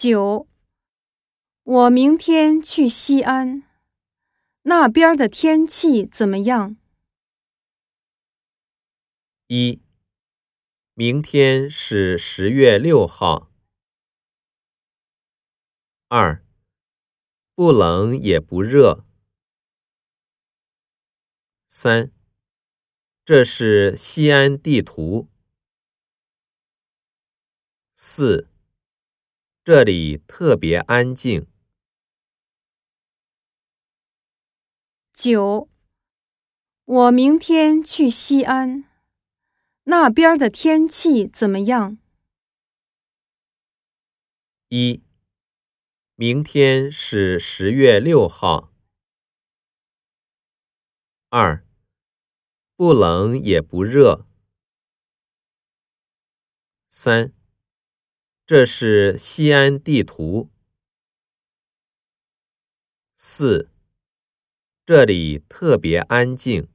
九，我明天去西安，那边的天气怎么样？一，明天是十月六号。二，不冷也不热。三，这是西安地图。四。这里特别安静。九，我明天去西安，那边的天气怎么样？一，明天是十月六号。二，不冷也不热。三。这是西安地图。四，这里特别安静。